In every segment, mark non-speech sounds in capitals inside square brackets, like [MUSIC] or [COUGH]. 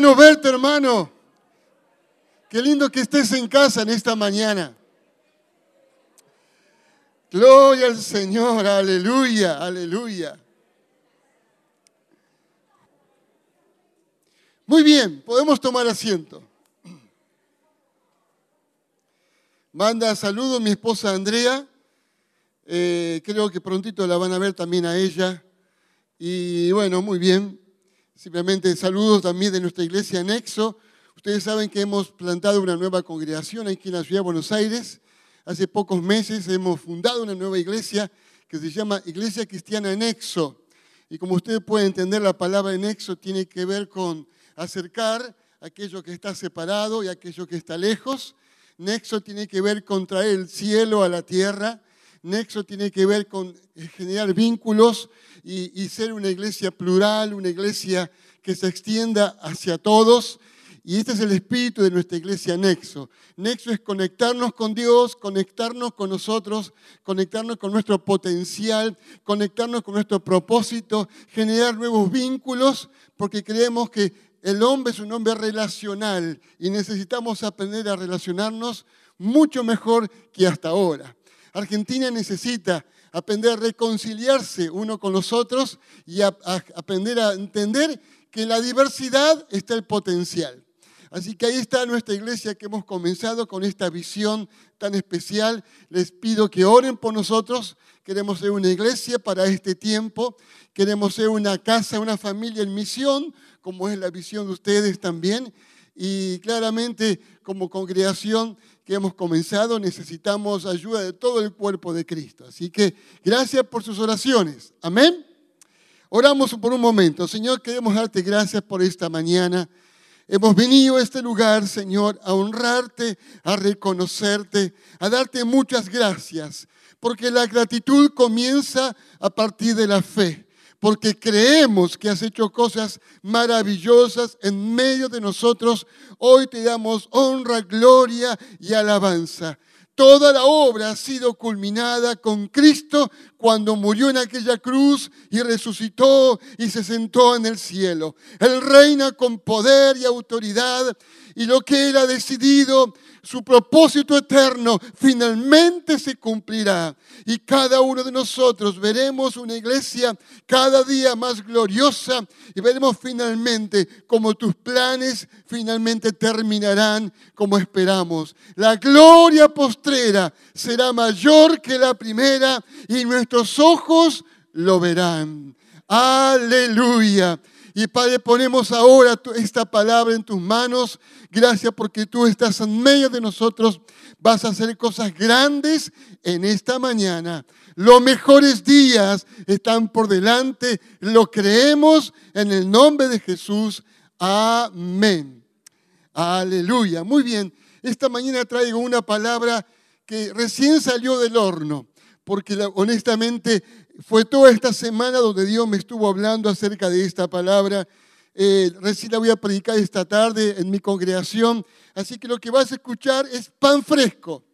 Bueno verte, hermano. Qué lindo que estés en casa en esta mañana. Gloria al Señor, aleluya, aleluya. Muy bien, podemos tomar asiento. Manda saludos mi esposa Andrea. Eh, creo que prontito la van a ver también a ella. Y bueno, muy bien. Simplemente saludos también de nuestra iglesia Nexo. Ustedes saben que hemos plantado una nueva congregación aquí en la ciudad de Buenos Aires. Hace pocos meses hemos fundado una nueva iglesia que se llama Iglesia Cristiana Nexo. Y como ustedes pueden entender, la palabra nexo tiene que ver con acercar aquello que está separado y aquello que está lejos. Nexo tiene que ver con traer el cielo a la tierra. Nexo tiene que ver con generar vínculos y, ser una iglesia plural, una iglesia que se extienda hacia todos. Y este es el espíritu de nuestra iglesia Nexo. Nexo es conectarnos con Dios, conectarnos con nosotros, conectarnos con nuestro potencial, conectarnos con nuestro propósito, generar nuevos vínculos, porque creemos que el hombre es un hombre relacional y necesitamos aprender a relacionarnos mucho mejor que hasta ahora. Argentina necesita aprender a reconciliarse uno con los otros y aprender a entender que en la diversidad está el potencial. Así que ahí está nuestra iglesia que hemos comenzado con esta visión tan especial. Les pido que oren por nosotros. Queremos ser una iglesia para este tiempo. Queremos ser una casa, una familia en misión, como es la visión de ustedes también. Y claramente como congregación que hemos comenzado necesitamos ayuda de todo el cuerpo de Cristo. Así que gracias por sus oraciones. Amén. Oramos por un momento. Señor, queremos darte gracias por esta mañana. Hemos venido a este lugar, Señor, a honrarte, a reconocerte, a darte muchas gracias, porque la gratitud comienza a partir de la fe, porque creemos que has hecho cosas maravillosas en medio de nosotros. Hoy te damos honra, gloria y alabanza. Toda la obra ha sido culminada con Cristo cuando murió en aquella cruz y resucitó y se sentó en el cielo. Él reina con poder y autoridad y lo que Él ha decidido, su propósito eterno, finalmente se cumplirá. Y cada uno de nosotros veremos una iglesia cada día más gloriosa y veremos finalmente como tus planes finalmente terminarán como esperamos. La gloria postrera será mayor que la primera y nuestros ojos lo verán. Aleluya. Y Padre, ponemos ahora esta palabra en tus manos. Gracias porque tú estás en medio de nosotros. Vas a hacer cosas grandes en esta mañana. Los mejores días están por delante. Lo creemos en el nombre de Jesús. Amén. Aleluya. Muy bien. Esta mañana traigo una palabra que recién salió del horno, porque honestamente fue toda esta semana donde Dios me estuvo hablando acerca de esta palabra. Eh, recién la voy a predicar esta tarde en mi congregación. Así que lo que vas a escuchar es pan fresco.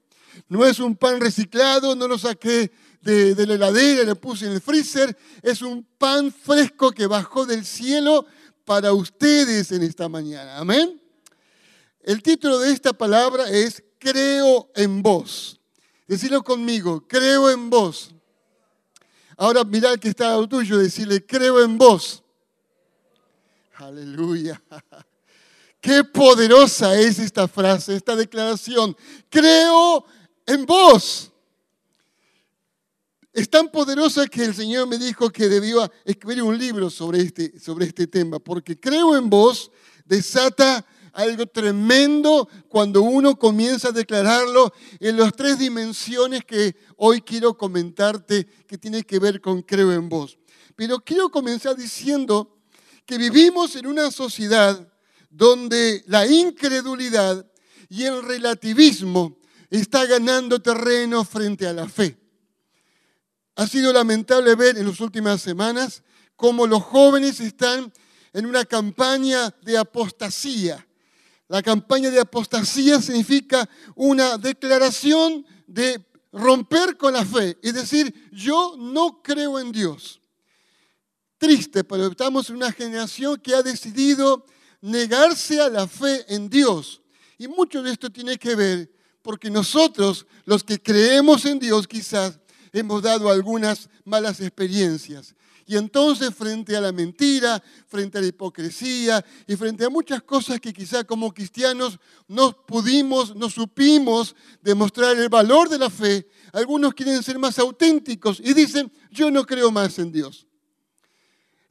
No es un pan reciclado, no lo saqué de, la heladera, le puse en el freezer. Es un pan fresco que bajó del cielo para ustedes en esta mañana. Amén. El título de esta palabra es Creo en vos. Decirlo conmigo, creo en vos. Ahora mira al que está al tuyo, decirle, creo en vos. Aleluya. [LAUGHS] Qué poderosa es esta frase, esta declaración. Creo en vos. Es tan poderosa que el Señor me dijo que debía escribir un libro sobre este, sobre este tema, porque creo en vos desata algo tremendo cuando uno comienza a declararlo en las tres dimensiones que hoy quiero comentarte que tiene que ver con creo en vos. Pero quiero comenzar diciendo que vivimos en una sociedad donde la incredulidad y el relativismo está ganando terreno frente a la fe. Ha sido lamentable ver en las últimas semanas cómo los jóvenes están en una campaña de apostasía. La campaña de apostasía significa una declaración de romper con la fe, es decir, yo no creo en Dios. Triste, pero estamos en una generación que ha decidido negarse a la fe en Dios. Y mucho de esto tiene que ver porque nosotros, los que creemos en Dios, quizás hemos dado algunas malas experiencias. Y entonces frente a la mentira, frente a la hipocresía y frente a muchas cosas que quizá como cristianos no pudimos, no supimos demostrar el valor de la fe, algunos quieren ser más auténticos y dicen, yo no creo más en Dios.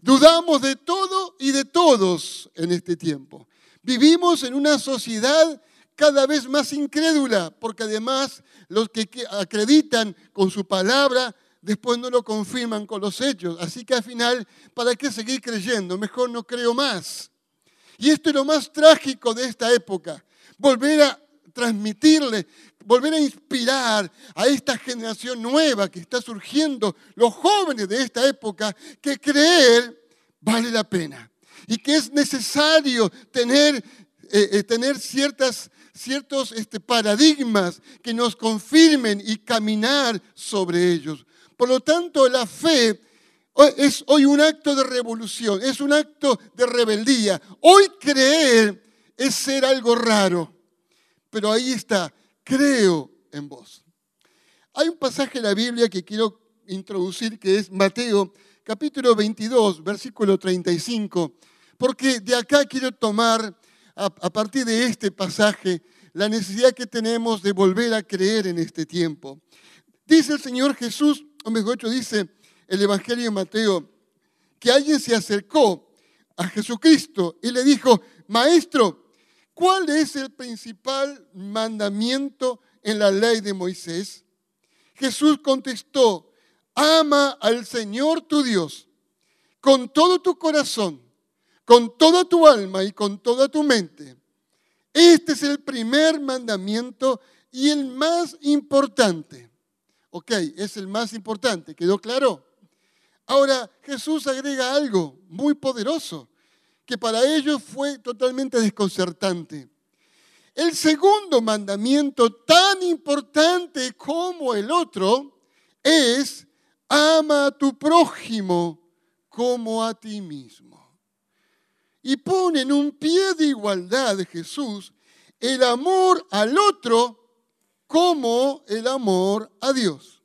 Dudamos de todo y de todos en este tiempo. Vivimos en una sociedad cada vez más incrédula, porque además los que acreditan con su palabra después no lo confirman con los hechos. Así que al final, ¿para qué seguir creyendo? Mejor no creo más. Y esto es lo más trágico de esta época. Volver a transmitirle, volver a inspirar a esta generación nueva que está surgiendo, los jóvenes de esta época, que creer vale la pena. Y que es necesario tener, eh, eh, tener ciertas ciertos este, paradigmas que nos confirmen y caminar sobre ellos. Por lo tanto, la fe es hoy un acto de revolución, es un acto de rebeldía. Hoy creer es ser algo raro, pero ahí está, creo en vos. Hay un pasaje en la Biblia que quiero introducir que es Mateo capítulo 22, versículo 35, porque de acá quiero tomar a, partir de este pasaje la necesidad que tenemos de volver a creer en este tiempo. Dice el Señor Jesús, mejor dicho, dice el Evangelio de Mateo, que alguien se acercó a Jesucristo y le dijo, Maestro, ¿cuál es el principal mandamiento en la ley de Moisés? Jesús contestó, ama al Señor tu Dios con todo tu corazón, con toda tu alma y con toda tu mente. Este es el primer mandamiento y el más importante. Ok, es el más importante, ¿quedó claro? Ahora Jesús agrega algo muy poderoso que para ellos fue totalmente desconcertante. El segundo mandamiento, tan importante como el otro, es ama a tu prójimo como a ti mismo y pone en un pie de igualdad Jesús el amor al otro como el amor a Dios.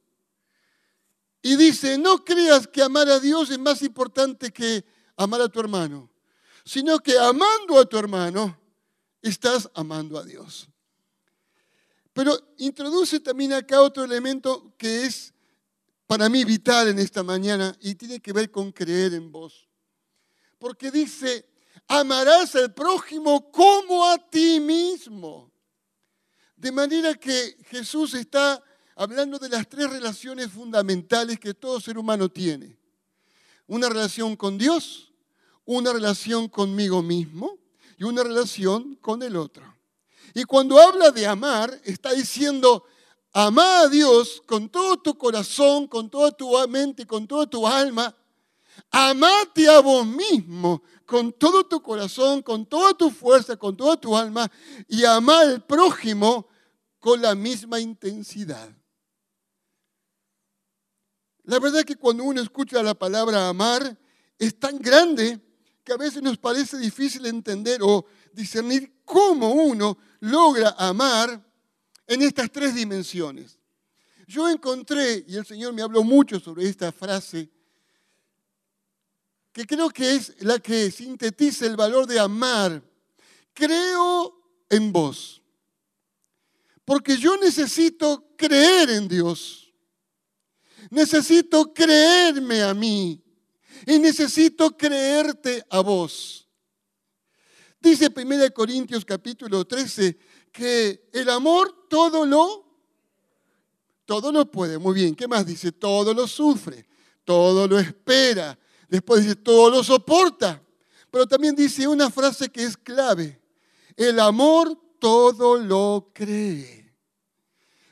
Y dice, no creas que amar a Dios es más importante que amar a tu hermano, sino que amando a tu hermano, estás amando a Dios. Pero introduce también acá otro elemento que es para mí vital en esta mañana y tiene que ver con creer en vos. Porque dice, amarás al prójimo como a ti mismo. De manera que Jesús está hablando de las tres relaciones fundamentales que todo ser humano tiene. Una relación con Dios, una relación conmigo mismo y una relación con el otro. Y cuando habla de amar, está diciendo, ama a Dios con todo tu corazón, con toda tu mente, con toda tu alma. Amate a vos mismo con todo tu corazón, con toda tu fuerza, con toda tu alma y amar al prójimo con la misma intensidad. La verdad es que cuando uno escucha la palabra amar es tan grande que a veces nos parece difícil entender o discernir cómo uno logra amar en estas tres dimensiones. Yo encontré, y el Señor me habló mucho sobre esta frase, que creo que es la que sintetiza el valor de amar. Creo en vos. Porque yo necesito creer en Dios. Necesito creerme a mí. Y necesito creerte a vos. Dice 1 Corintios capítulo 13 que el amor todo lo, todo lo puede. Muy bien, ¿qué más dice? Todo lo sufre, todo lo espera. Después dice, todo lo soporta. Pero también dice una frase que es clave. El amor todo lo cree.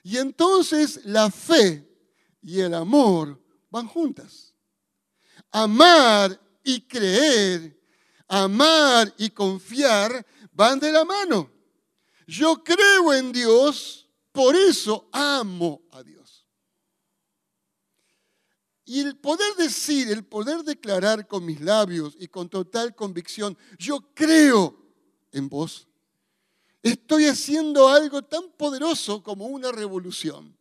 Y entonces la fe y el amor van juntas. Amar y creer, amar y confiar van de la mano. Yo creo en Dios, por eso amo a Dios. Y el poder decir, el poder declarar con mis labios y con total convicción, yo creo en vos, estoy haciendo algo tan poderoso como una revolución.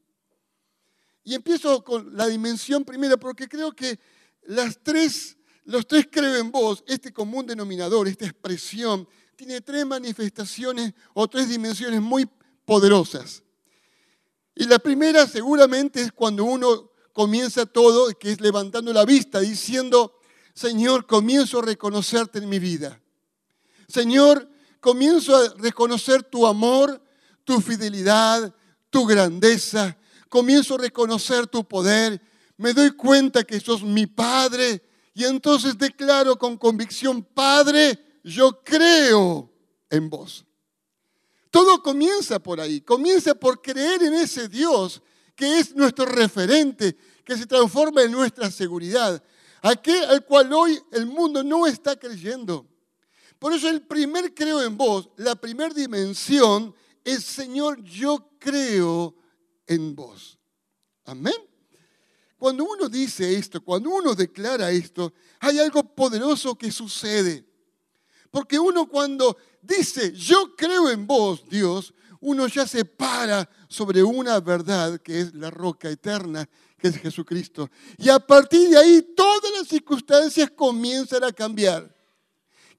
Y empiezo con la dimensión primera, porque creo que las tres, los tres creo en vos, este común denominador, esta expresión, tiene tres manifestaciones o tres dimensiones muy poderosas. Y la primera seguramente es cuando uno comienza todo, que es levantando la vista, diciendo, Señor, comienzo a reconocerte en mi vida. Señor, comienzo a reconocer tu amor, tu fidelidad, tu grandeza. Comienzo a reconocer tu poder. Me doy cuenta que sos mi Padre. Y entonces declaro con convicción, Padre, yo creo en vos. Todo comienza por ahí, comienza por creer en ese Dios que es nuestro referente, que se transforma en nuestra seguridad, aquel al cual hoy el mundo no está creyendo. Por eso el primer creo en vos, la primera dimensión es, Señor, yo creo en vos. Amén. Cuando uno dice esto, cuando uno declara esto, hay algo poderoso que sucede. Porque uno cuando dice, yo creo en vos, Dios, uno ya se para sobre una verdad que es la roca eterna, que es Jesucristo. Y a partir de ahí todas las circunstancias comienzan a cambiar.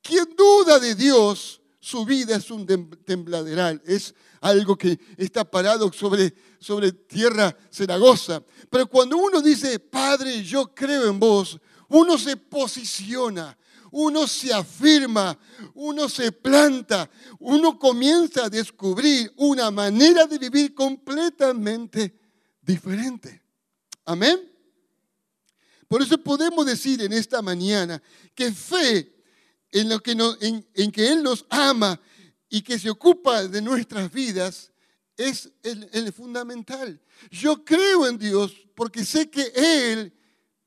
Quien duda de Dios, su vida es un tembladeral, es algo que está parado sobre, sobre tierra cenagosa. Pero cuando uno dice, Padre, yo creo en vos, uno se posiciona, uno se afirma, uno se planta, uno comienza a descubrir una manera de vivir completamente diferente. Amén. Por eso podemos decir en esta mañana que fe en, lo que en, que Él nos ama y que se ocupa de nuestras vidas es el fundamental. Yo creo en Dios porque sé que Él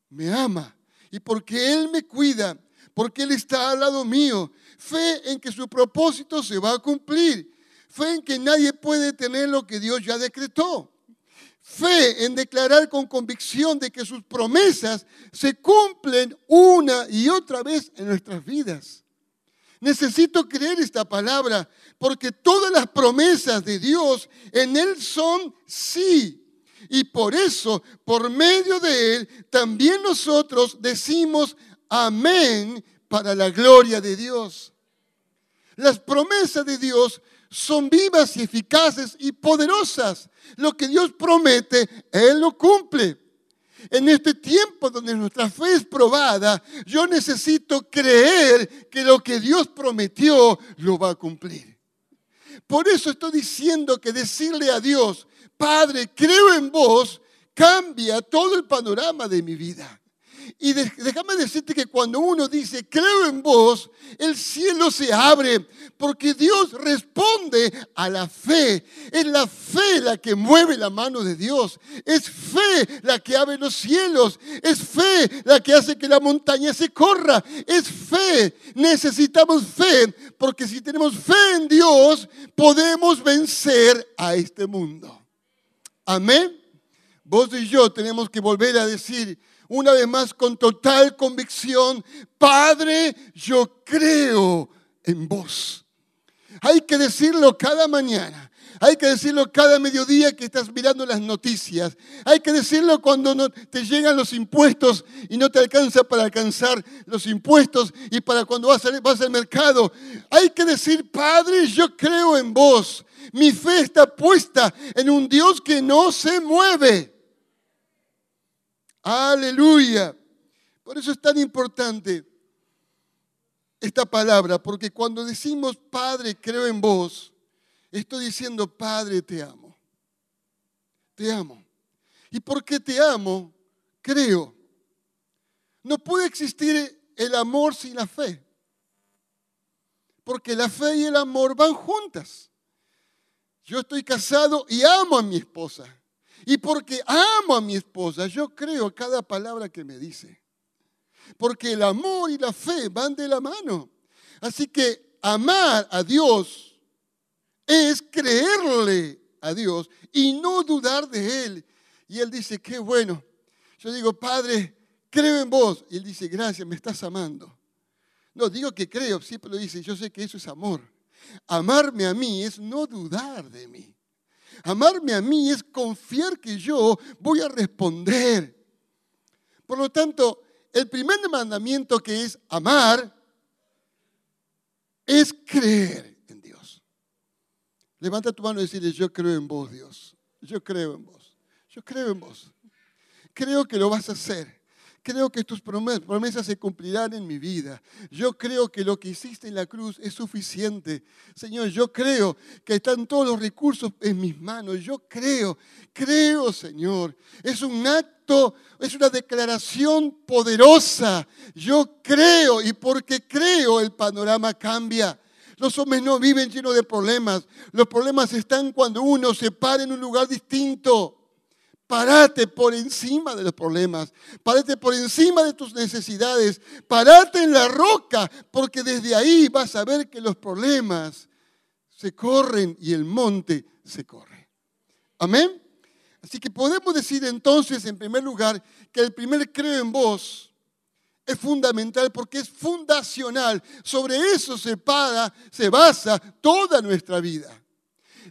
me ama y porque Él me cuida porque Él está al lado mío. Fe en que su propósito se va a cumplir. Fe en que nadie puede tener lo que Dios ya decretó. Fe en declarar con convicción de que sus promesas se cumplen una y otra vez en nuestras vidas. Necesito creer esta palabra porque todas las promesas de Dios en Él son sí. Y por eso, por medio de Él, también nosotros decimos amén para la gloria de Dios. Las promesas de Dios son vivas y eficaces y poderosas. Lo que Dios promete, Él lo cumple. En este tiempo donde nuestra fe es probada, yo necesito creer que lo que Dios prometió lo va a cumplir. Por eso estoy diciendo que decirle a Dios, Padre, creo en vos, cambia todo el panorama de mi vida. Y déjame decirte que cuando uno dice, creo en vos, el cielo se abre porque Dios responde a la fe. Es la fe la que mueve la mano de Dios. Es fe la que abre los cielos. Es fe la que hace que la montaña se corra. Es fe. Necesitamos fe porque si tenemos fe en Dios, podemos vencer a este mundo. Amén. Vos y yo tenemos que volver a decir, una vez más con total convicción, Padre, yo creo en vos. Hay que decirlo cada mañana. Hay que decirlo cada mediodía que estás mirando las noticias. Hay que decirlo cuando no te llegan los impuestos y no te alcanza para alcanzar los impuestos y para cuando vas, vas al mercado. Hay que decir, Padre, yo creo en vos. Mi fe está puesta en un Dios que no se mueve. Aleluya. Por eso es tan importante esta palabra, porque cuando decimos Padre, creo en vos, estoy diciendo Padre, te amo. Te amo. Y porque te amo, creo. No puede existir el amor sin la fe. Porque la fe y el amor van juntas. Yo estoy casado y amo a mi esposa. Y porque amo a mi esposa, yo creo cada palabra que me dice. Porque el amor y la fe van de la mano. Así que amar a Dios es creerle a Dios y no dudar de Él. Y Él dice, qué bueno. Yo digo, Padre, creo en vos. Y Él dice, gracias, me estás amando. No, digo que creo, siempre lo dice, yo sé que eso es amor. Amarme a mí es no dudar de mí. Amarme a mí es confiar que yo voy a responder. Por lo tanto, el primer mandamiento que es amar es creer en Dios. Levanta tu mano y decirle, yo creo en vos, Dios. Yo creo en vos. Yo creo en vos. Creo que lo vas a hacer. Creo que tus promesas se cumplirán en mi vida. Yo creo que lo que hiciste en la cruz es suficiente. Señor, yo creo que están todos los recursos en mis manos. Yo creo, creo, Señor. Es un acto, es una declaración poderosa. Yo creo y porque creo el panorama cambia. Los hombres no viven llenos de problemas. Los problemas están cuando uno se para en un lugar distinto. Parate por encima de los problemas. Parate por encima de tus necesidades. Parate en la roca, porque desde ahí vas a ver que los problemas se corren y el monte se corre. Amén. Así que podemos decir entonces, en primer lugar, que el primer creo en vos es fundamental porque es fundacional. Sobre eso se para, se basa toda nuestra vida.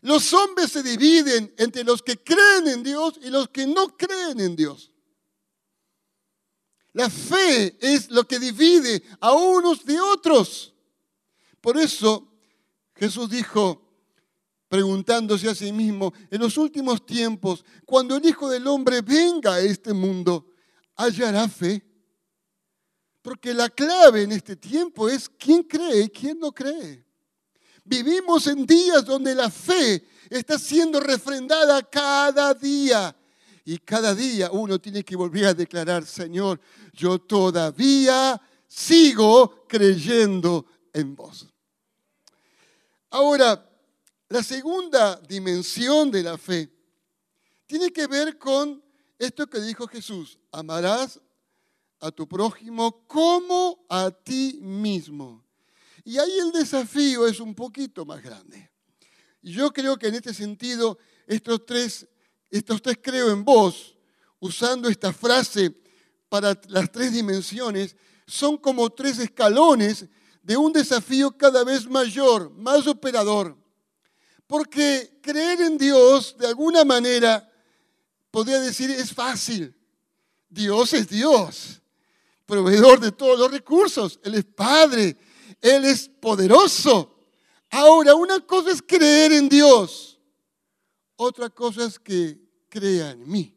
Los hombres se dividen entre los que creen en Dios y los que no creen en Dios. La fe es lo que divide a unos de otros. Por eso Jesús dijo, preguntándose a sí mismo, en los últimos tiempos, cuando el Hijo del Hombre venga a este mundo, hallará fe. Porque la clave en este tiempo es quién cree y quién no cree. Vivimos en días donde la fe está siendo refrendada cada día. Y cada día uno tiene que volver a declarar, Señor, yo todavía sigo creyendo en vos. Ahora, la segunda dimensión de la fe tiene que ver con esto que dijo Jesús, amarás a tu prójimo como a ti mismo. Y ahí el desafío es un poquito más grande. Yo creo que en este sentido, estos tres, estos tres creo en vos, usando esta frase para las tres dimensiones, son como tres escalones de un desafío cada vez mayor, más operador. Porque creer en Dios, de alguna manera, podría decir, es fácil. Dios es Dios, proveedor de todos los recursos. Él es Padre, él es poderoso. Ahora, una cosa es creer en Dios, otra cosa es que crea en mí.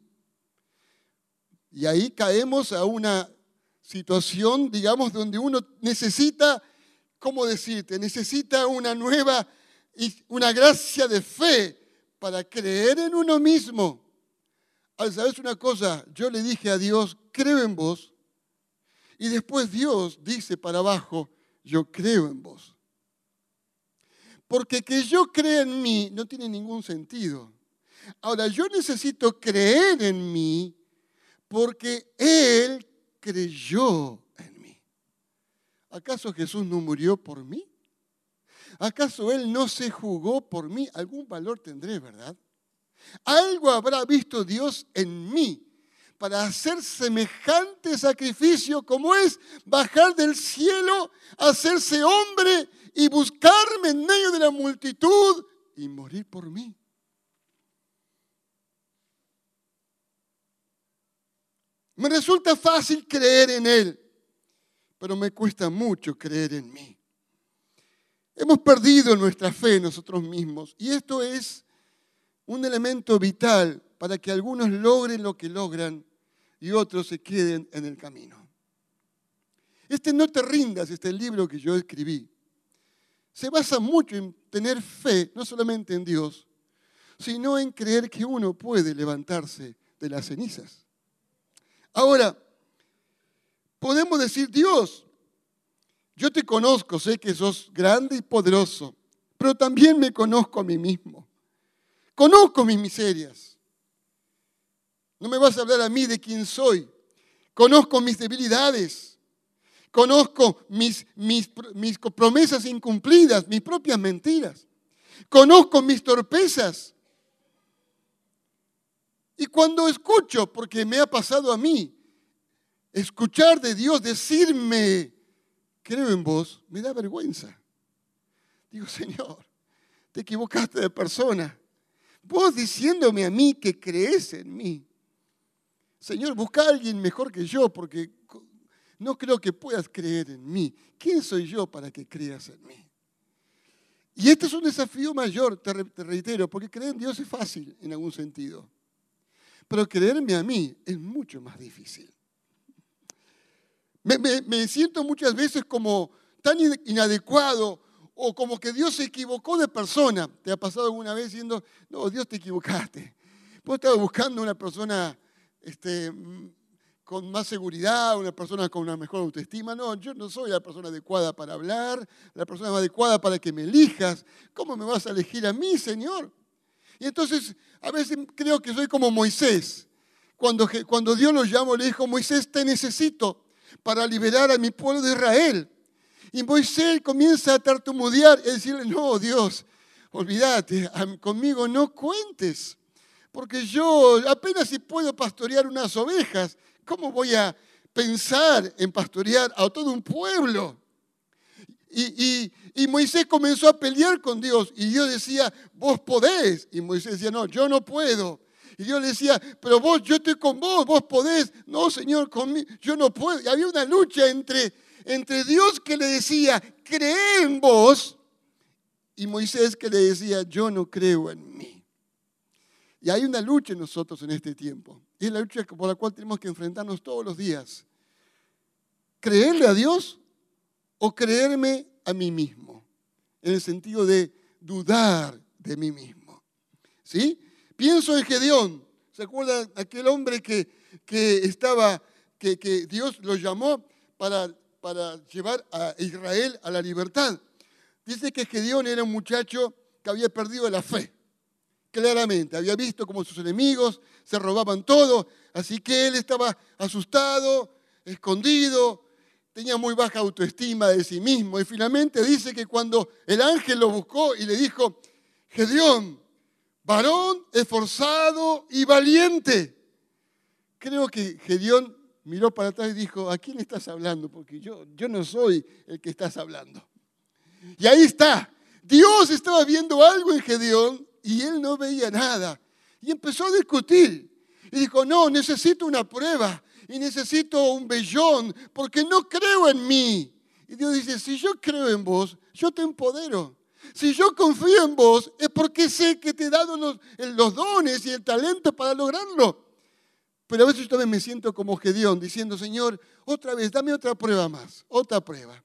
Y ahí caemos a una situación, digamos, donde uno necesita, ¿cómo decirte? Necesita una nueva, una gracia de fe para creer en uno mismo. Al sabes una cosa, yo le dije a Dios, creo en vos. Y después Dios dice para abajo, yo creo en vos. Porque que yo crea en mí no tiene ningún sentido. Ahora, yo necesito creer en mí porque Él creyó en mí. ¿Acaso Jesús no murió por mí? ¿Acaso Él no se jugó por mí? Algún valor tendré, ¿verdad? Algo habrá visto Dios en mí para hacer semejante sacrificio como es bajar del cielo, hacerse hombre y buscarme en medio de la multitud y morir por mí. Me resulta fácil creer en Él, pero me cuesta mucho creer en mí. Hemos perdido nuestra fe nosotros mismos y esto es un elemento vital para que algunos logren lo que logran y otros se queden en el camino. Este No te rindas, este libro que yo escribí, se basa mucho en tener fe, no solamente en Dios, sino en creer que uno puede levantarse de las cenizas. Ahora, podemos decir, Dios, yo te conozco, sé que sos grande y poderoso, pero también me conozco a mí mismo. Conozco mis miserias. No me vas a hablar a mí de quién soy. Conozco mis debilidades. Conozco mis, mis, mis promesas incumplidas, mis propias mentiras. Conozco mis torpezas. Y cuando escucho, porque me ha pasado a mí, escuchar de Dios decirme, creo en vos, me da vergüenza. Digo, Señor, te equivocaste de persona. Vos diciéndome a mí que crees en mí. Señor, busca a alguien mejor que yo porque no creo que puedas creer en mí. ¿Quién soy yo para que creas en mí? Y este es un desafío mayor, te, reitero, porque creer en Dios es fácil en algún sentido. Pero creerme a mí es mucho más difícil. Me, siento muchas veces como tan inadecuado o como que Dios se equivocó de persona. ¿Te ha pasado alguna vez diciendo, no, Dios te equivocaste? Vos estabas buscando una persona este, con más seguridad, una persona con una mejor autoestima. No, yo no soy la persona adecuada para hablar, la persona adecuada para que me elijas. ¿Cómo me vas a elegir a mí, Señor? Y entonces a veces creo que soy como Moisés. Cuando, cuando Dios lo llamó, le dijo, Moisés, te necesito para liberar a mi pueblo de Israel. Y Moisés comienza a tartamudear y decirle, no, Dios, olvídate, conmigo no cuentes, porque yo apenas si puedo pastorear unas ovejas, ¿cómo voy a pensar en pastorear a todo un pueblo? Y, y, Moisés comenzó a pelear con Dios y Dios decía, vos podés. Y Moisés decía, no, yo no puedo. Y Dios le decía, pero vos, yo estoy con vos, vos podés. No, Señor, conmigo, yo no puedo. Y había una lucha entre, entre Dios que le decía, cree en vos, y Moisés que le decía, yo no creo en mí. Y hay una lucha en nosotros en este tiempo. Y es la lucha por la cual tenemos que enfrentarnos todos los días. ¿Creerle a Dios o creerme a mí mismo? En el sentido de dudar de mí mismo. ¿Sí? Pienso en Gedeón. ¿Se acuerdan aquel hombre que, que estaba, que, que, Dios lo llamó para, para llevar a Israel a la libertad? Dice que Gedeón era un muchacho que había perdido la fe. Claramente, había visto cómo sus enemigos se robaban todo, así que él estaba asustado, escondido, tenía muy baja autoestima de sí mismo. Y finalmente dice que cuando el ángel lo buscó y le dijo, Gedeón, varón esforzado y valiente. Creo que Gedeón miró para atrás y dijo, ¿a quién estás hablando? Porque yo, yo no soy el que estás hablando. Y ahí está. Dios estaba viendo algo en Gedeón y él no veía nada. Y empezó a discutir. Y dijo, no, necesito una prueba y necesito un vellón porque no creo en mí. Y Dios dice, si yo creo en vos, yo te empodero. Si yo confío en vos, es porque sé que te he dado los, los dones y el talento para lograrlo. Pero a veces yo también me siento como Gedeón, diciendo, Señor, otra vez, dame otra prueba más, otra prueba.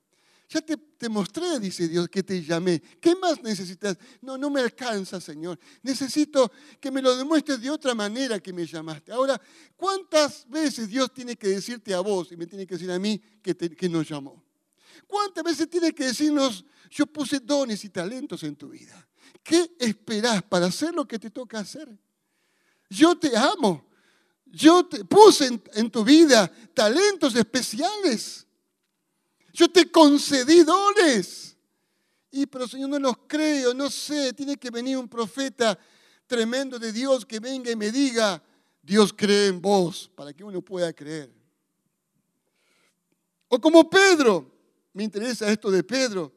Ya te, te, mostré, dice Dios, que te llamé. ¿Qué más necesitas? No, no me alcanza, Señor. Necesito que me lo demuestres de otra manera que me llamaste. Ahora, ¿cuántas veces Dios tiene que decirte a vos y me tiene que decir a mí que, que nos llamó? ¿Cuántas veces tiene que decirnos, yo puse dones y talentos en tu vida? ¿Qué esperás para hacer lo que te toca hacer? Yo te amo. Yo te puse en, tu vida talentos especiales. Yo te concedí dones. Y pero Señor, no los creo, no sé. Tiene que venir un profeta tremendo de Dios que venga y me diga, Dios cree en vos, para que uno pueda creer. O como Pedro, me interesa esto de Pedro,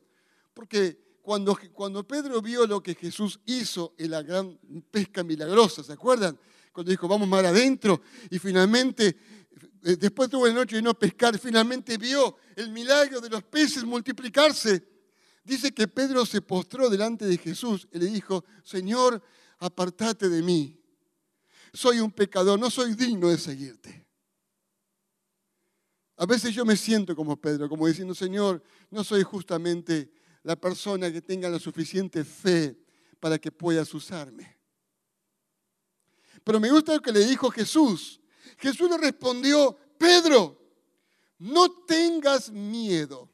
porque cuando, cuando Pedro vio lo que Jesús hizo en la gran pesca milagrosa, ¿se acuerdan? Cuando dijo, vamos más adentro, y finalmente, después tuvo la noche de no pescar, finalmente vio el milagro de los peces multiplicarse. Dice que Pedro se postró delante de Jesús y le dijo, Señor, apartate de mí. Soy un pecador, no soy digno de seguirte. A veces yo me siento como Pedro, como diciendo, Señor, no soy justamente la persona que tenga la suficiente fe para que puedas usarme. Pero me gusta lo que le dijo Jesús. Jesús le respondió, Pedro, no tengas miedo.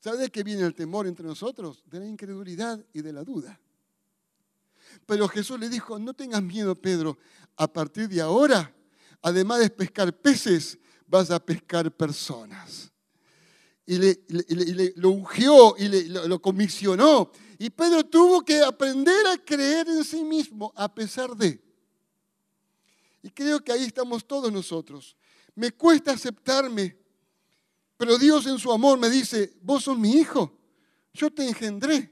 ¿Sabe de qué viene el temor entre nosotros? De la incredulidad y de la duda. Pero Jesús le dijo, no tengas miedo, Pedro. A partir de ahora, además de pescar peces, vas a pescar personas. Y le, lo ungió y lo comisionó. Y Pedro tuvo que aprender a creer en sí mismo a pesar de. Y creo que ahí estamos todos nosotros. Me cuesta aceptarme pero Dios en su amor me dice, vos sos mi hijo, yo te engendré,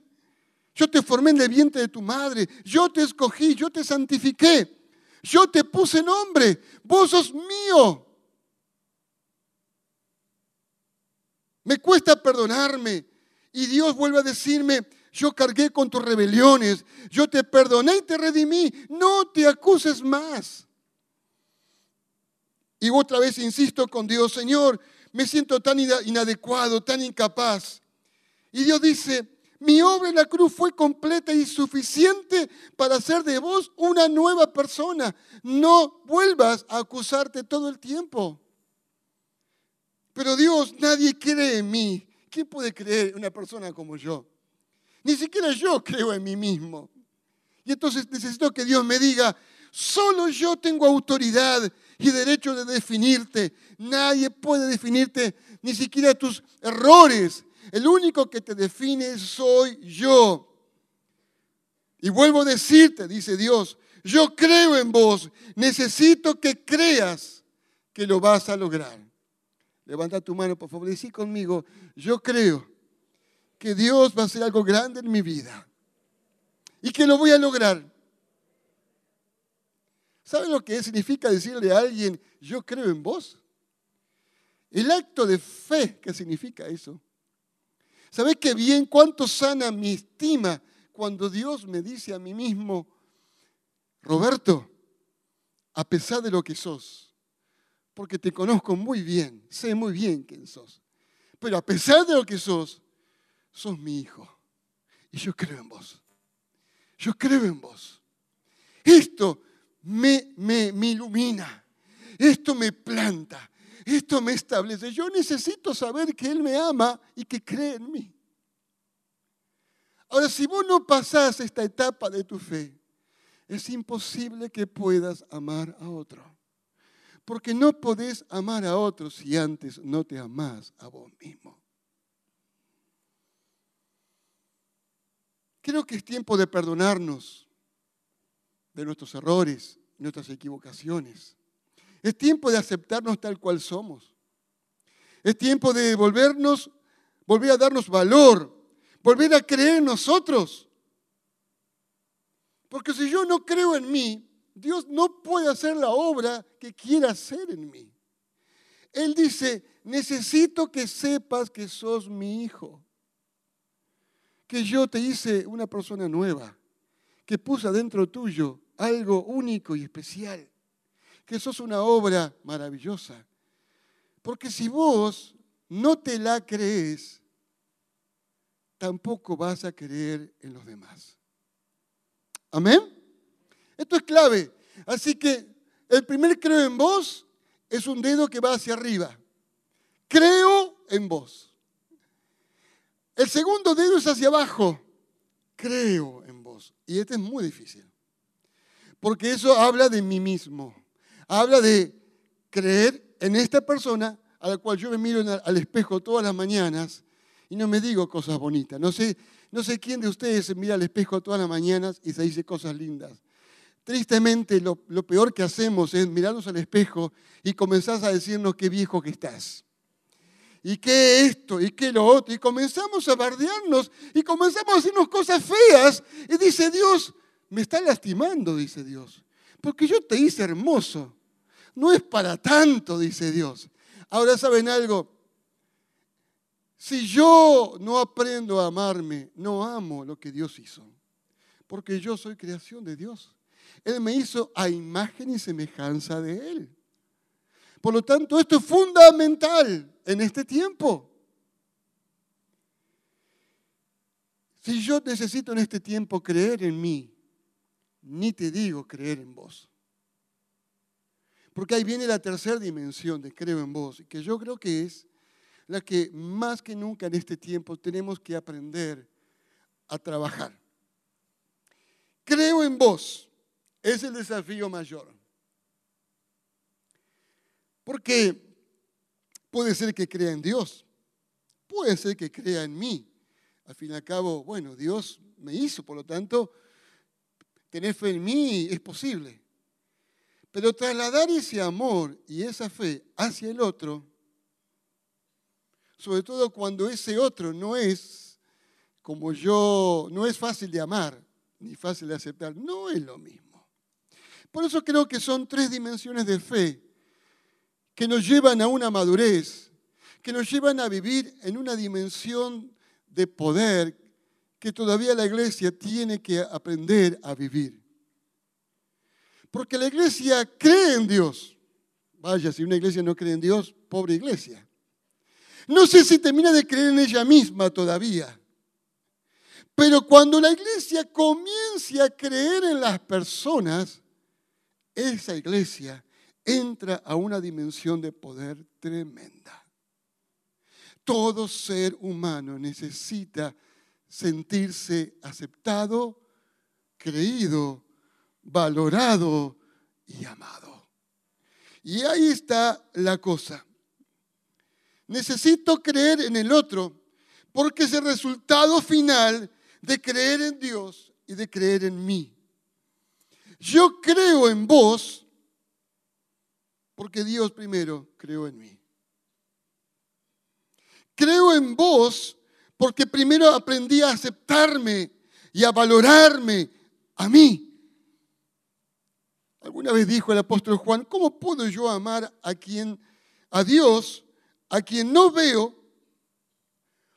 yo te formé en el vientre de tu madre, yo te escogí, yo te santifiqué, yo te puse nombre, vos sos mío. Me cuesta perdonarme y Dios vuelve a decirme, yo cargué con tus rebeliones, yo te perdoné y te redimí, no te acuses más. Y otra vez insisto con Dios, Señor, me siento tan inadecuado, tan incapaz. Y Dios dice, mi obra en la cruz fue completa y suficiente para hacer de vos una nueva persona. No vuelvas a acusarte todo el tiempo. Pero Dios, nadie cree en mí. ¿Quién puede creer en una persona como yo? Ni siquiera yo creo en mí mismo. Y entonces necesito que Dios me diga, solo yo tengo autoridad y derecho de definirte. Nadie puede definirte, ni siquiera tus errores. El único que te define soy yo. Y vuelvo a decirte, dice Dios, yo creo en vos, necesito que creas que lo vas a lograr. Levanta tu mano, por favor, y decí conmigo, yo creo que Dios va a hacer algo grande en mi vida y que lo voy a lograr. ¿Sabe lo que significa decirle a alguien, yo creo en vos? El acto de fe, ¿qué significa eso? ¿Sabe qué bien cuánto sana mi estima cuando Dios me dice a mí mismo, Roberto, a pesar de lo que sos, porque te conozco muy bien, sé muy bien quién sos, pero a pesar de lo que sos, sos mi hijo y yo creo en vos. Yo creo en vos. Esto me, me, ilumina, esto me planta, esto me establece. Yo necesito saber que Él me ama y que cree en mí. Ahora, si vos no pasás esta etapa de tu fe, es imposible que puedas amar a otro. Porque no podés amar a otro si antes no te amás a vos mismo. Creo que es tiempo de perdonarnos de nuestros errores, nuestras equivocaciones. Es tiempo de aceptarnos tal cual somos. Es tiempo de volvernos, volver a darnos valor, volver a creer en nosotros. Porque si yo no creo en mí, Dios no puede hacer la obra que quiera hacer en mí. Él dice, necesito que sepas que sos mi hijo, que yo te hice una persona nueva, que puse adentro tuyo algo único y especial, que sos una obra maravillosa. Porque si vos no te la crees, tampoco vas a creer en los demás. Amén. Esto es clave. Así que el primer creo en vos es un dedo que va hacia arriba. Creo en vos. El segundo dedo es hacia abajo. Creo en vos. Y este es muy difícil. Porque eso habla de mí mismo. Habla de creer en esta persona a la cual yo me miro al espejo todas las mañanas y no me digo cosas bonitas. No sé, no sé quién de ustedes se mira al espejo todas las mañanas y se dice cosas lindas. Tristemente, lo, peor que hacemos es mirarnos al espejo y comenzar a decirnos qué viejo que estás y qué esto, y qué lo otro, y comenzamos a bardearnos, y comenzamos a decirnos cosas feas, y dice Dios, me está lastimando, dice Dios, porque yo te hice hermoso. No es para tanto, dice Dios. Ahora saben algo, si yo no aprendo a amarme, no amo lo que Dios hizo, porque yo soy creación de Dios. Él me hizo a imagen y semejanza de Él. Por lo tanto, esto es fundamental en este tiempo. Si yo necesito en este tiempo creer en mí, ni te digo creer en vos. Porque ahí viene la tercera dimensión de creo en vos, que yo creo que es la que más que nunca en este tiempo tenemos que aprender a trabajar. Creo en vos, es el desafío mayor. Porque puede ser que crea en Dios, puede ser que crea en mí. Al fin y al cabo, bueno, Dios me hizo, por lo tanto, tener fe en mí es posible. Pero trasladar ese amor y esa fe hacia el otro, sobre todo cuando ese otro no es como yo, no es fácil de amar ni fácil de aceptar, no es lo mismo. Por eso creo que son tres dimensiones de fe que nos llevan a una madurez, que nos llevan a vivir en una dimensión de poder que todavía la iglesia tiene que aprender a vivir. Porque la iglesia cree en Dios. Vaya, si una iglesia no cree en Dios, pobre iglesia. No sé si termina de creer en ella misma todavía. Pero cuando la iglesia comience a creer en las personas, esa iglesia entra a una dimensión de poder tremenda. Todo ser humano necesita sentirse aceptado, creído, valorado y amado. Y ahí está la cosa. Necesito creer en el otro porque es el resultado final de creer en Dios y de creer en mí. Yo creo en vos porque Dios primero creó en mí. Creo en vos porque primero aprendí a aceptarme y a valorarme a mí. Alguna vez dijo el apóstol Juan, ¿cómo puedo yo amar a quien, a Dios, a quien no veo?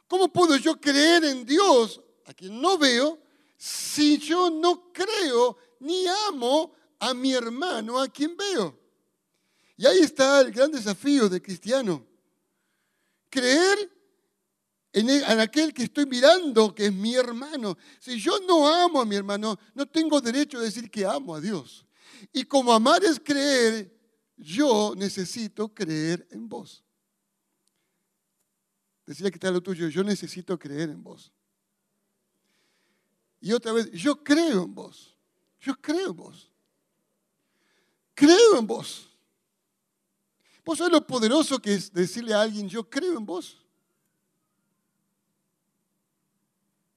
¿Cómo puedo yo creer en Dios, a quien no veo, si yo no creo ni amo a mi hermano, a quien veo? Y ahí está el gran desafío del cristiano. Creer en, en, aquel que estoy mirando, que es mi hermano. Si yo no amo a mi hermano, no tengo derecho a decir que amo a Dios. Y como amar es creer, yo necesito creer en vos. Decía que está lo tuyo, yo necesito creer en vos. Y otra vez, yo creo en vos. Yo creo en vos. Creo en vos. ¿Vos sabés lo poderoso que es decirle a alguien, yo creo en vos?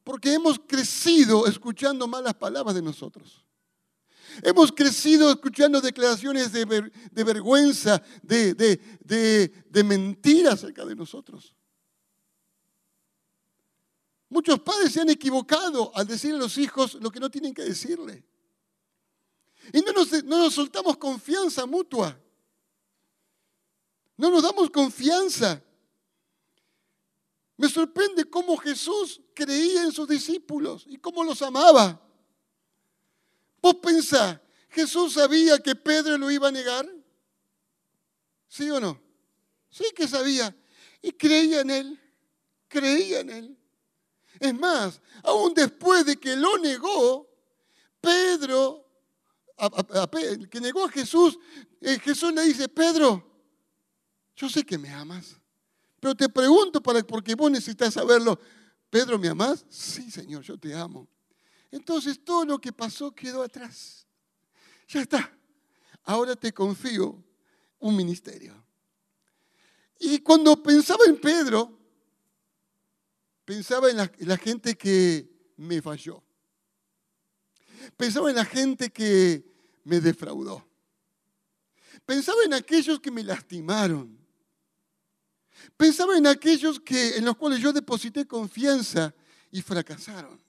Porque hemos crecido escuchando malas palabras de nosotros. Hemos crecido escuchando declaraciones de, vergüenza, de, de mentira acerca de nosotros. Muchos padres se han equivocado al decirle a los hijos lo que no tienen que decirle. Y no nos, no nos soltamos confianza mutua. No nos damos confianza. Me sorprende cómo Jesús creía en sus discípulos y cómo los amaba. Vos pensás, ¿Jesús sabía que Pedro lo iba a negar? ¿Sí o no? Sí que sabía. Y creía en él. Creía en él. Es más, aún después de que lo negó, Pedro, que negó a Jesús, eh, Jesús le dice, Pedro, yo sé que me amas, pero te pregunto para, porque vos necesitas saberlo. Pedro, ¿me amas? Sí, Señor, yo te amo. Entonces todo lo que pasó quedó atrás. Ya está. Ahora te confío un ministerio. Y cuando pensaba en Pedro, pensaba en la, gente que me falló. Pensaba en la gente que me defraudó. Pensaba en aquellos que me lastimaron. Pensaba en aquellos que, en los cuales yo deposité confianza y fracasaron.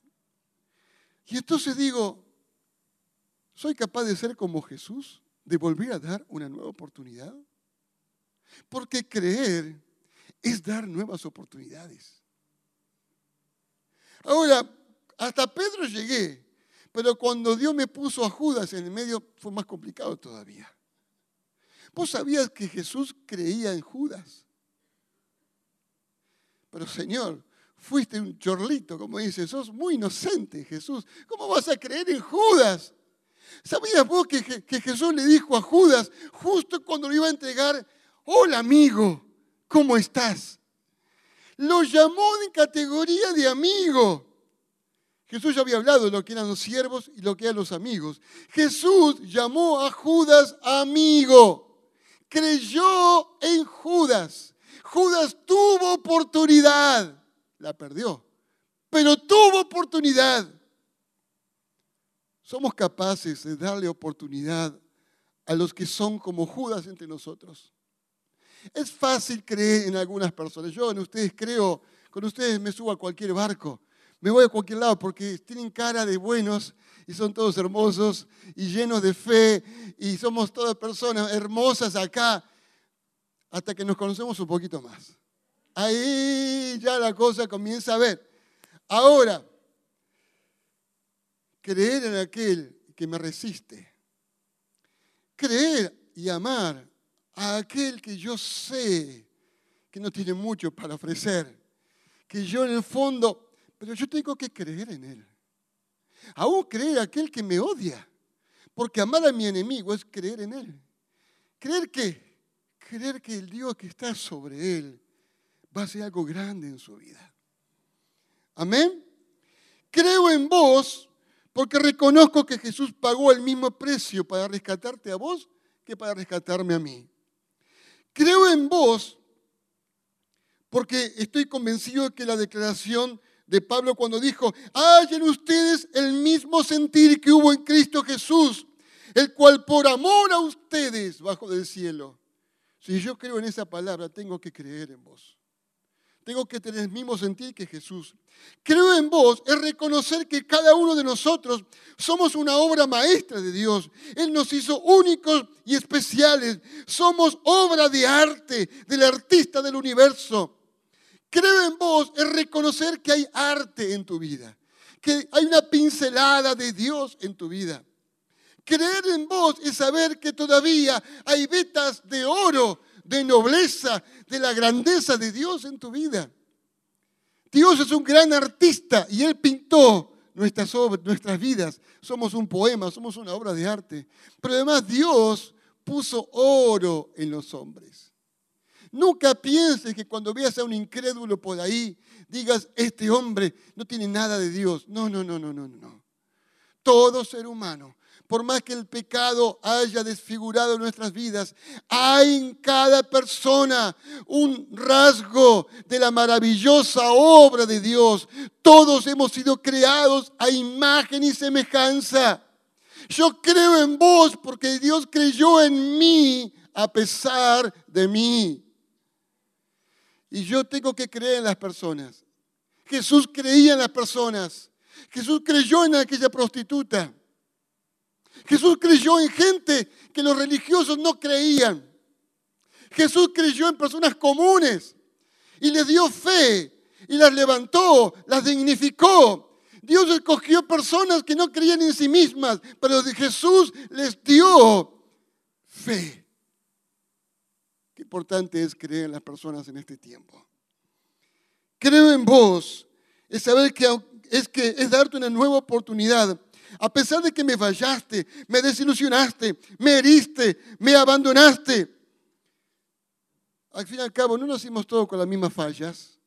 Y entonces digo, ¿soy capaz de ser como Jesús? ¿De volver a dar una nueva oportunidad? Porque creer es dar nuevas oportunidades. Ahora, hasta Pedro llegué, pero cuando Dios me puso a Judas en el medio fue más complicado todavía. ¿Vos sabías que Jesús creía en Judas? Pero Señor, fuiste un chorlito, como dice, sos muy inocente, Jesús. ¿Cómo vas a creer en Judas? ¿Sabías vos que, que Jesús le dijo a Judas, justo cuando lo iba a entregar, hola amigo, ¿cómo estás? Lo llamó en categoría de amigo. Jesús ya había hablado de lo que eran los siervos y lo que eran los amigos. Jesús llamó a Judas amigo. Creyó en Judas. Judas tuvo oportunidad. La perdió. Pero tuvo oportunidad. Somos capaces de darle oportunidad a los que son como Judas entre nosotros. Es fácil creer en algunas personas. Yo en ustedes creo, con ustedes me subo a cualquier barco, me voy a cualquier lado porque tienen cara de buenos y son todos hermosos y llenos de fe y somos todas personas hermosas acá hasta que nos conocemos un poquito más. Ahí ya la cosa comienza a ver. Ahora, creer en aquel que me resiste, creer y amar a aquel que yo sé que no tiene mucho para ofrecer, que yo en el fondo, pero yo tengo que creer en él. Aún creer a aquel que me odia, porque amar a mi enemigo es creer en él. ¿Creer qué? Creer que el Dios que está sobre él va a ser algo grande en su vida. Amén. Creo en vos porque reconozco que Jesús pagó el mismo precio para rescatarte a vos que para rescatarme a mí. Creo en vos porque estoy convencido que la declaración de Pablo cuando dijo, en ustedes el mismo sentir que hubo en Cristo Jesús, el cual por amor a ustedes bajo del cielo. Si yo creo en esa palabra, tengo que creer en vos. Tengo que tener el mismo sentir que Jesús. Creo en vos es reconocer que cada uno de nosotros somos una obra maestra de Dios. Él nos hizo únicos y especiales. Somos obra de arte del artista del universo. Creo en vos es reconocer que hay arte en tu vida, que hay una pincelada de Dios en tu vida. Creer en vos es saber que todavía hay vetas de oro de nobleza, de la grandeza de Dios en tu vida. Dios es un gran artista y Él pintó nuestras, obras, nuestras vidas. Somos un poema, somos una obra de arte. Pero además Dios puso oro en los hombres. Nunca pienses que cuando veas a un incrédulo por ahí, digas, este hombre no tiene nada de Dios. No, no, no, no, no, no. Todo ser humano por más que el pecado haya desfigurado nuestras vidas, hay en cada persona un rasgo de la maravillosa obra de Dios. Todos hemos sido creados a imagen y semejanza. Yo creo en vos porque Dios creyó en mí a pesar de mí. Y yo tengo que creer en las personas. Jesús creía en las personas. Jesús creyó en aquella prostituta. Jesús creyó en gente que los religiosos no creían. Jesús creyó en personas comunes y les dio fe y las levantó, las dignificó. Dios escogió personas que no creían en sí mismas, pero Jesús les dio fe. Qué importante es creer en las personas en este tiempo. Creo en vos es saber que es que es darte una nueva oportunidad a pesar de que me fallaste, me desilusionaste, me heriste, me abandonaste. Al fin y al cabo, no nacimos todos con las mismas fallas.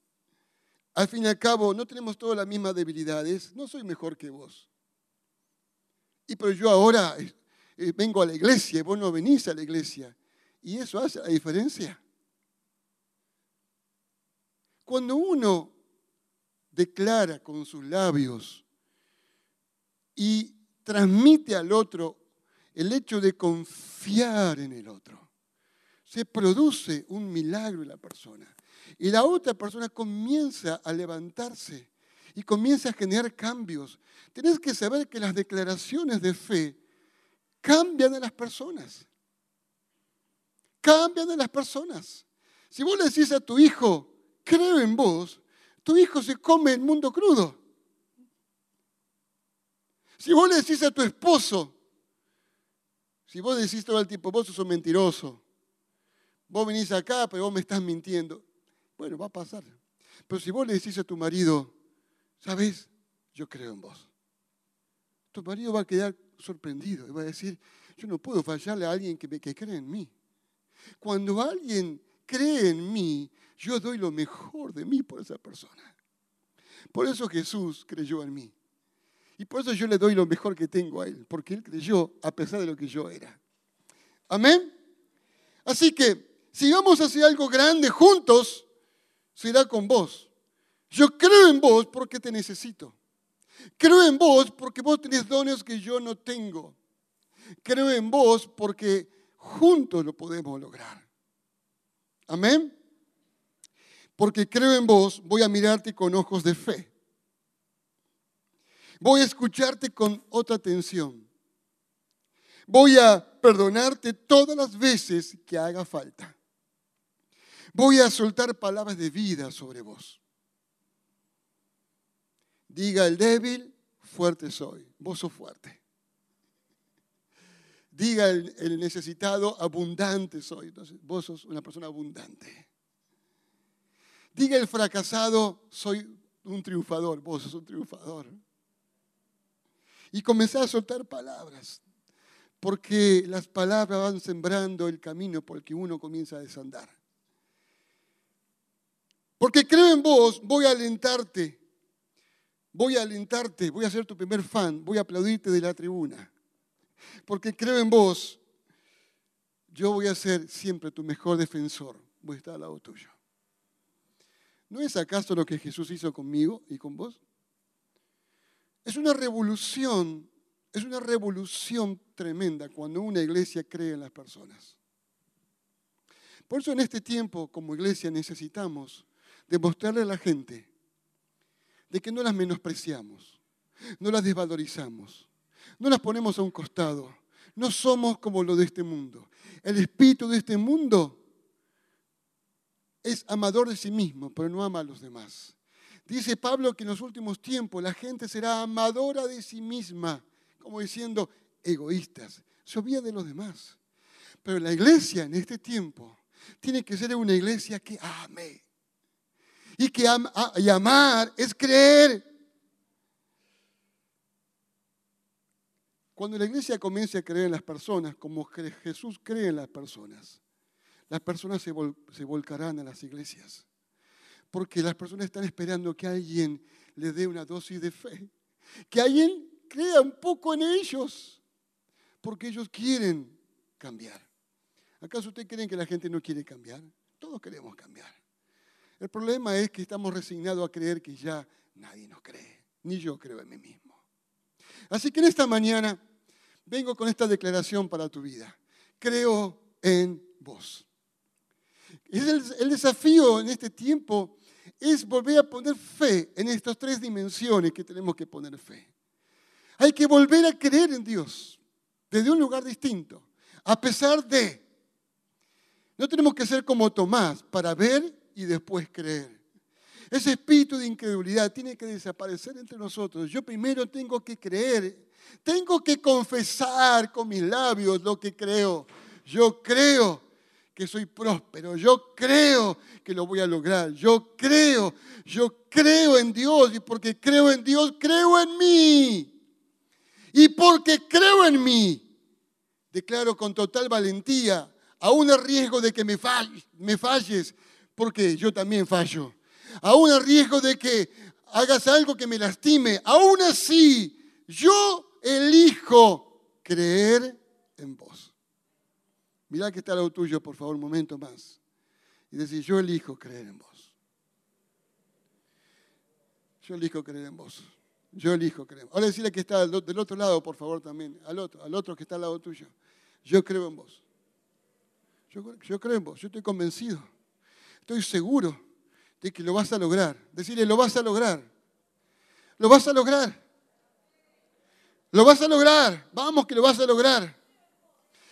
Al fin y al cabo, no tenemos todas las mismas debilidades. No soy mejor que vos. Y pero yo ahora eh, eh, vengo a la iglesia y vos no venís a la iglesia. Y eso hace la diferencia. Cuando uno declara con sus labios y transmite al otro el hecho de confiar en el otro. Se produce un milagro en la persona. Y la otra persona comienza a levantarse y comienza a generar cambios. Tienes que saber que las declaraciones de fe cambian a las personas. Cambian a las personas. Si vos le decís a tu hijo, creo en vos, tu hijo se come el mundo crudo. Si vos le decís a tu esposo, si vos decís todo el tiempo, vos sos mentiroso, vos venís acá, pero vos me estás mintiendo. Bueno, va a pasar. Pero si vos le decís a tu marido, ¿sabes? Yo creo en vos. Tu marido va a quedar sorprendido y va a decir, yo no puedo fallarle a alguien que, que cree en mí. Cuando alguien cree en mí, yo doy lo mejor de mí por esa persona. Por eso Jesús creyó en mí. Y por eso yo le doy lo mejor que tengo a Él, porque Él creyó a pesar de lo que yo era. Amén. Así que si vamos hacia algo grande juntos, será con vos. Yo creo en vos porque te necesito. Creo en vos porque vos tenés dones que yo no tengo. Creo en vos porque juntos lo podemos lograr. Amén. Porque creo en vos, voy a mirarte con ojos de fe. Voy a escucharte con otra atención. Voy a perdonarte todas las veces que haga falta. Voy a soltar palabras de vida sobre vos. Diga el débil, fuerte soy. Vos sos fuerte. Diga el, necesitado, abundante soy. Entonces, vos sos una persona abundante. Diga el fracasado, soy un triunfador. Vos sos un triunfador. Y comencé a soltar palabras, porque las palabras van sembrando el camino por el que uno comienza a desandar. Porque creo en vos, voy a alentarte, voy a alentarte, voy a ser tu primer fan, voy a aplaudirte de la tribuna. Porque creo en vos, yo voy a ser siempre tu mejor defensor, voy a estar al lado tuyo. ¿No es acaso lo que Jesús hizo conmigo y con vos? Es una revolución, es una revolución tremenda cuando una iglesia cree en las personas. Por eso en este tiempo como iglesia necesitamos demostrarle a la gente de que no las menospreciamos, no las desvalorizamos, no las ponemos a un costado, no somos como lo de este mundo. El espíritu de este mundo es amador de sí mismo, pero no ama a los demás. Dice Pablo que en los últimos tiempos la gente será amadora de sí misma, como diciendo egoístas, se olvida de los demás. Pero la iglesia en este tiempo tiene que ser una iglesia que ame. Y que amar es creer. Cuando la iglesia comience a creer en las personas, como Jesús cree en las personas, las personas se, se volcarán a las iglesias. Porque las personas están esperando que alguien les dé una dosis de fe. Que alguien crea un poco en ellos. Porque ellos quieren cambiar. ¿Acaso ustedes creen que la gente no quiere cambiar? Todos queremos cambiar. El problema es que estamos resignados a creer que ya nadie nos cree. Ni yo creo en mí mismo. Así que en esta mañana vengo con esta declaración para tu vida. Creo en vos. El, el desafío en este tiempo es volver a poner fe en estas tres dimensiones que tenemos que poner fe. Hay que volver a creer en Dios desde un lugar distinto, a pesar de. No tenemos que ser como Tomás para ver y después creer. Ese espíritu de incredulidad tiene que desaparecer entre nosotros. Yo primero tengo que creer, tengo que confesar con mis labios lo que creo. Yo creo que soy próspero, yo creo que lo voy a lograr, yo creo, yo creo en Dios y porque creo en Dios, creo en mí. Y porque creo en mí, declaro con total valentía, aún a riesgo de que me, falles, porque yo también fallo, aún a riesgo de que hagas algo que me lastime, aún así yo elijo creer en vos. Mirá que está lo tuyo, por favor, un momento más. Y decir, yo elijo creer en vos. Yo elijo creer en vos. Yo elijo creer. Ahora decirle que está del otro lado, por favor, también. Al otro, al otro que está al lado tuyo. Yo creo en vos. Yo creo en vos. Yo estoy convencido. Estoy seguro de que lo vas a lograr. Decirle, lo vas a lograr. Lo vas a lograr. Lo vas a lograr. Vamos que lo vas a lograr.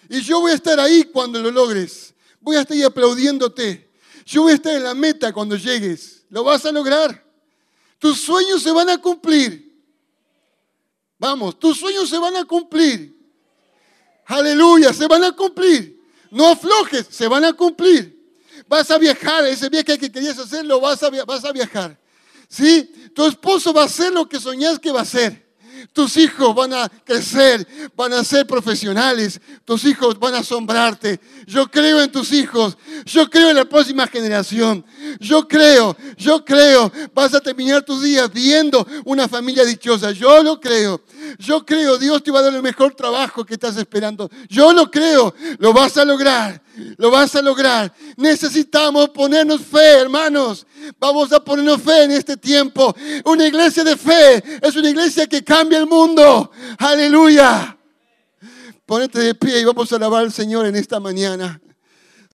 Y yo voy a estar ahí cuando lo logres. Voy a estar ahí aplaudiéndote. Yo voy a estar en la meta cuando llegues. Lo vas a lograr. Tus sueños se van a cumplir. Vamos, tus sueños se van a cumplir. Aleluya, se van a cumplir. No aflojes, se van a cumplir. Vas a viajar, ese viaje que querías hacer, lo vas a, viajar. ¿Sí? Tu esposo va a hacer lo que soñás que va a hacer. Tus hijos van a crecer, van a ser profesionales, tus hijos van a asombrarte. Yo creo en tus hijos, yo creo en la próxima generación. Yo creo, yo creo, vas a terminar tus días viendo una familia dichosa. Yo lo creo, yo creo, Dios te va a dar el mejor trabajo que estás esperando. Yo lo creo, lo vas a lograr, lo vas a lograr. Necesitamos ponernos fe, hermanos. Vamos a ponernos fe en este tiempo. Una iglesia de fe es una iglesia que cambia el mundo. Aleluya. Ponete de pie y vamos a alabar al Señor en esta mañana.